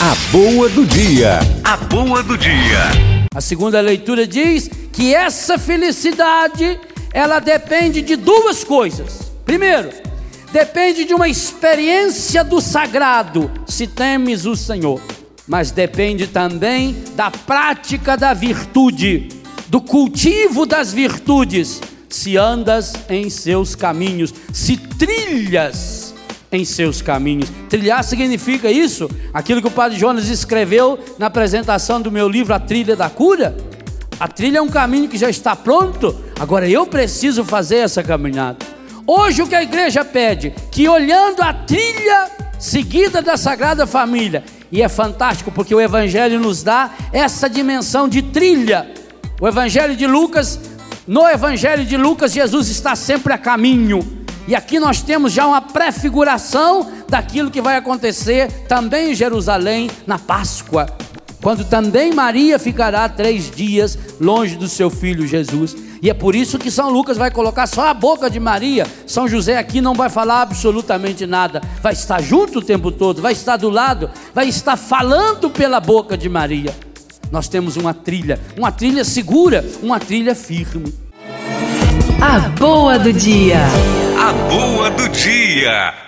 A boa do dia. A boa do dia. A segunda leitura diz que essa felicidade ela depende de duas coisas. Primeiro, depende de uma experiência do sagrado, se temes o Senhor. Mas depende também da prática da virtude, do cultivo das virtudes, se andas em seus caminhos, se trilhas em seus caminhos. Trilhar significa isso, aquilo que o Padre Jonas escreveu na apresentação do meu livro A Trilha da Cura. A trilha é um caminho que já está pronto, agora eu preciso fazer essa caminhada. Hoje o que a igreja pede? Que olhando a trilha seguida da Sagrada Família, e é fantástico porque o Evangelho nos dá essa dimensão de trilha. O Evangelho de Lucas, no Evangelho de Lucas, Jesus está sempre a caminho. E aqui nós temos já uma prefiguração daquilo que vai acontecer também em Jerusalém na Páscoa, quando também Maria ficará três dias longe do seu filho Jesus. E é por isso que São Lucas vai colocar só a boca de Maria. São José aqui não vai falar absolutamente nada. Vai estar junto o tempo todo, vai estar do lado, vai estar falando pela boca de Maria. Nós temos uma trilha, uma trilha segura, uma trilha firme. A boa do dia. A boa do dia.